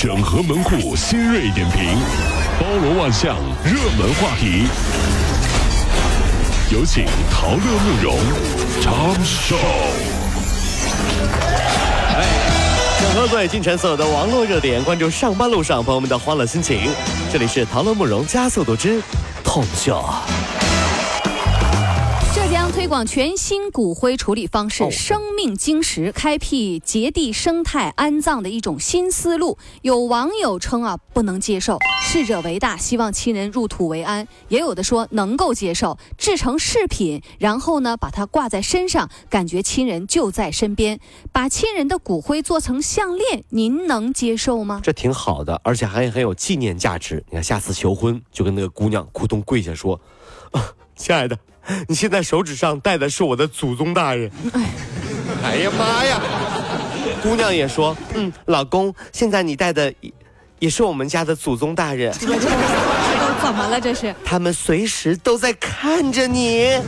整合门户新锐点评，包罗万象，热门话题。有请陶乐慕容长寿。整合最近城所有的网络热点，关注上班路上朋友们的欢乐心情。这里是陶乐慕容加速度之痛秀。推广全新骨灰处理方式——生命晶石，开辟节地生态安葬的一种新思路。有网友称啊，不能接受，逝者为大，希望亲人入土为安；也有的说能够接受，制成饰品，然后呢把它挂在身上，感觉亲人就在身边。把亲人的骨灰做成项链，您能接受吗？这挺好的，而且还很有纪念价值。你看，下次求婚就跟那个姑娘咕咚跪下说：“啊，亲爱的。” 你现在手指上戴的是我的祖宗大人。哎呀妈呀！姑娘也说，嗯，老公，现在你戴的也是我们家的祖宗大人。这都怎么了？这是？他们随时都在看着你。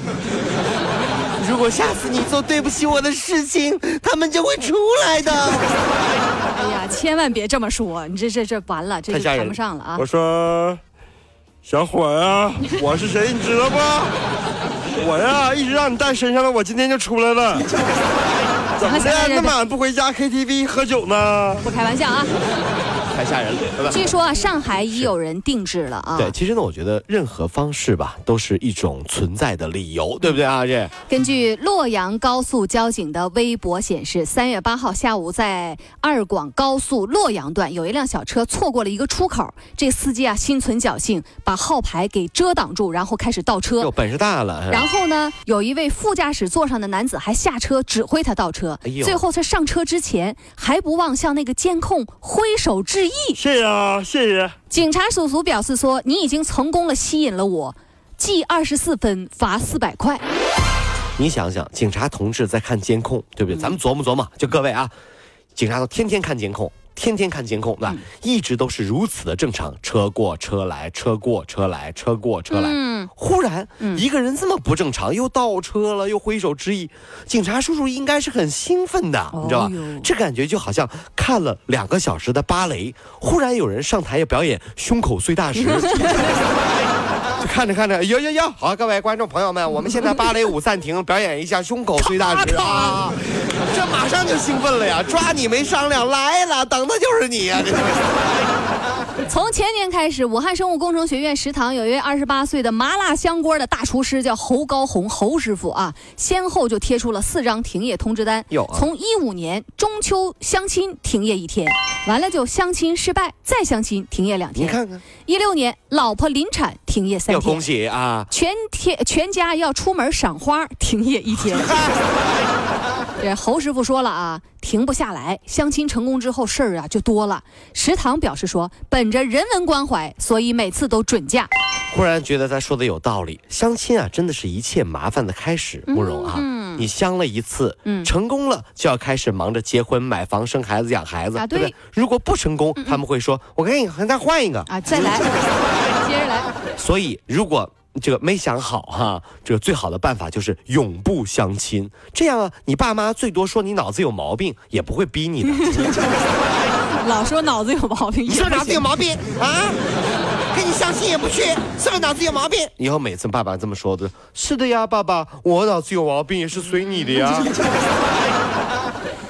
如果下次你做对不起我的事情，他们就会出来的。哎呀，千万别这么说，你这这这完了，这就谈不上了啊！我说，小伙呀，我是谁，你知道不？我呀，一直让你带身上的，我今天就出来了。怎么的？那么晚不回家 KTV 喝酒呢？不开玩笑啊。太吓人了。据说啊，上海已有人定制了啊。对，其实呢，我觉得任何方式吧，都是一种存在的理由，对不对啊？这根据洛阳高速交警的微博显示，三月八号下午，在二广高速洛阳段，有一辆小车错过了一个出口，这司机啊心存侥幸，把号牌给遮挡住，然后开始倒车。哟本事大了。然后呢，有一位副驾驶座上的男子还下车指挥他倒车。最后他上车之前，还不忘向那个监控挥手致意。谢谢啊，谢谢。警察叔叔表示说：“你已经成功了，吸引了我，记二十四分，罚四百块。”你想想，警察同志在看监控，对不对？咱们琢磨琢磨，就各位啊，警察都天天看监控。天天看监控，对吧一直都是如此的正常，车过车来，车过车来，车过车来。嗯，忽然一个人这么不正常，又倒车了，又挥手致意，警察叔叔应该是很兴奋的，你知道吧？这感觉就好像看了两个小时的芭蕾，忽然有人上台要表演胸口碎大石。就看着看着，哟哟哟！好，各位观众朋友们，我们现在芭蕾舞暂停，表演一下胸口碎大石 啊！这马上就兴奋了呀，抓你没商量，来了，等的就是你呀！从前年开始，武汉生物工程学院食堂有一位二十八岁的麻辣香锅的大厨师，叫侯高红，侯师傅啊，先后就贴出了四张停业通知单。有，从一五年中秋相亲停业一天，完了就相亲失败，再相亲停业两天。你看看，一六年老婆临产停业三天。恭喜啊！全天全家要出门赏花，停业一天。这侯师傅说了啊，停不下来。相亲成功之后，事儿啊就多了。食堂表示说，本着人文关怀，所以每次都准假。忽然觉得他说的有道理，相亲啊，真的是一切麻烦的开始。慕容啊，你相了一次，成功了就要开始忙着结婚、买房、生孩子、养孩子，对不对？如果不成功，他们会说：“我给你再换一个啊，再来，接着来。”所以如果。这个没想好哈，这个最好的办法就是永不相亲，这样啊，你爸妈最多说你脑子有毛病，也不会逼你的。老说脑子有毛病，你说脑子有毛病啊？跟你相亲也不去，是不是脑子有毛病？以后每次爸爸这么说的，是的呀，爸爸，我脑子有毛病也是随你的呀。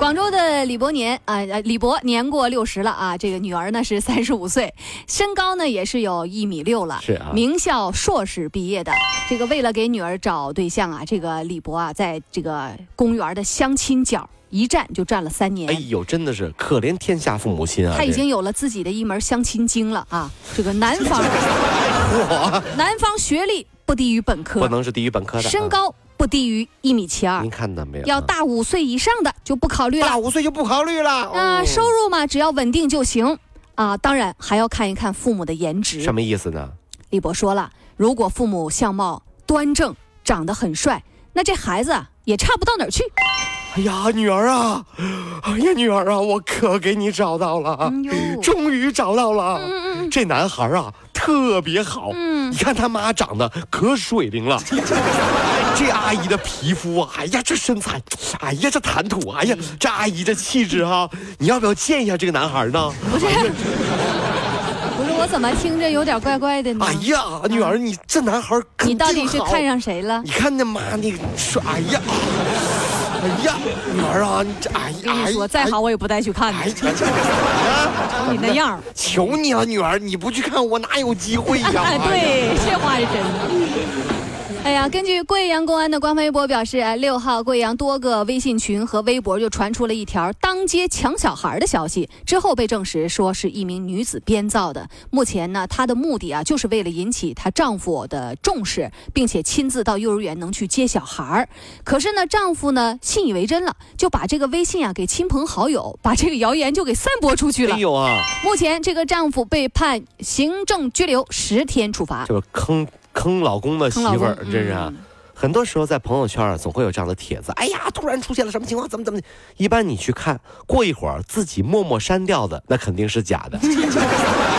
广州的李伯年啊，李博年过六十了啊，这个女儿呢是 三十五岁，身高呢也是有一米六了，是啊，名校硕士毕业的。这个为了给女儿找对象啊，这个李博啊，在这个公园的相亲角一站就站了三年。哎呦，真的是可怜天下父母心啊！他已经有了自己的一门相亲经了啊。这个男方，男方学历不低于本科，不能是低于本科的，身高。不低于一米七二。您看到没有？要大五岁以上的就不考虑了。大五岁就不考虑了。啊，收入嘛，只要稳定就行。啊，当然还要看一看父母的颜值。什么意思呢？李博说了，如果父母相貌端正，长得很帅，那这孩子也差不到哪儿去。哎呀，女儿啊！哎呀，女儿啊！我可给你找到了，终于找到了。这男孩啊，特别好。嗯，你看他妈长得可水灵了。这阿姨的皮肤啊，哎呀，这身材，哎呀，这谈吐，哎呀，这阿姨这气质哈，你要不要见一下这个男孩呢？不是，不是，我怎么听着有点怪怪的呢？哎呀，女儿，你这男孩你到底是看上谁了？你看那妈，你说，哎呀。哎呀，女儿啊，你这哎呀，跟你说，再好我也不带去看的。哎呀，瞅你那样 求你了，女儿，你不去看我哪有机会呀？对，这话是真的。哎呀，根据贵阳公安的官方微博表示，六号贵阳多个微信群和微博就传出了一条当街抢小孩的消息，之后被证实说是一名女子编造的。目前呢，她的目的啊，就是为了引起她丈夫的重视，并且亲自到幼儿园能去接小孩。可是呢，丈夫呢信以为真了，就把这个微信啊给亲朋好友，把这个谣言就给散播出去了。有啊，目前这个丈夫被判行政拘留十天处罚，就是坑。坑老公的媳妇儿，真是啊！很多时候在朋友圈总会有这样的帖子。哎呀，突然出现了什么情况？怎么怎么？一般你去看，过一会儿自己默默删掉的，那肯定是假的。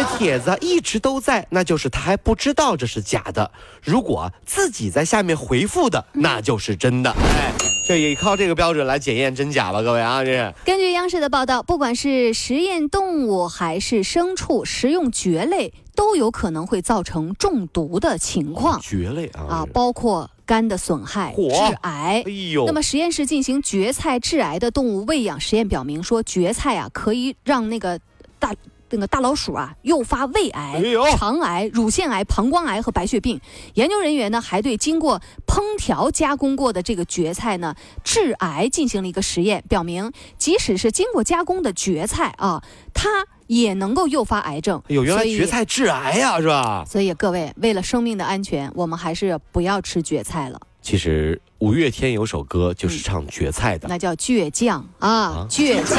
这帖子一直都在，那就是他还不知道这是假的。如果自己在下面回复的，那就是真的。哎，这也靠这个标准来检验真假吧，各位啊！这是根据央视的报道，不管是实验动物还是牲畜，食用蕨类都有可能会造成中毒的情况。蕨类啊，啊，包括肝的损害、致癌。哎呦，那么实验室进行蕨菜致癌的动物喂养实验表明，说蕨菜啊可以让那个大。那个大老鼠啊，诱发胃癌、肠癌、乳腺癌、膀胱癌和白血病。研究人员呢，还对经过烹调加工过的这个蕨菜呢致癌进行了一个实验，表明即使是经过加工的蕨菜啊，它也能够诱发癌症。有原来蕨菜致癌呀，是吧？所以各位，为了生命的安全，我们还是不要吃蕨菜了。其实五月天有首歌就是唱蕨菜的，那叫倔强啊，倔强。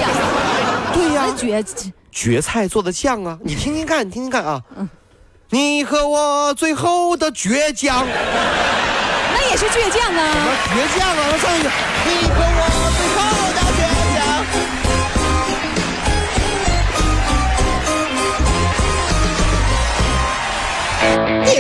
对呀，倔。蕨菜做的酱啊，你听听看，你听听看啊。嗯，你和我最后的倔强，那也是倔强啊。什么倔强啊？我唱一个，你和我最后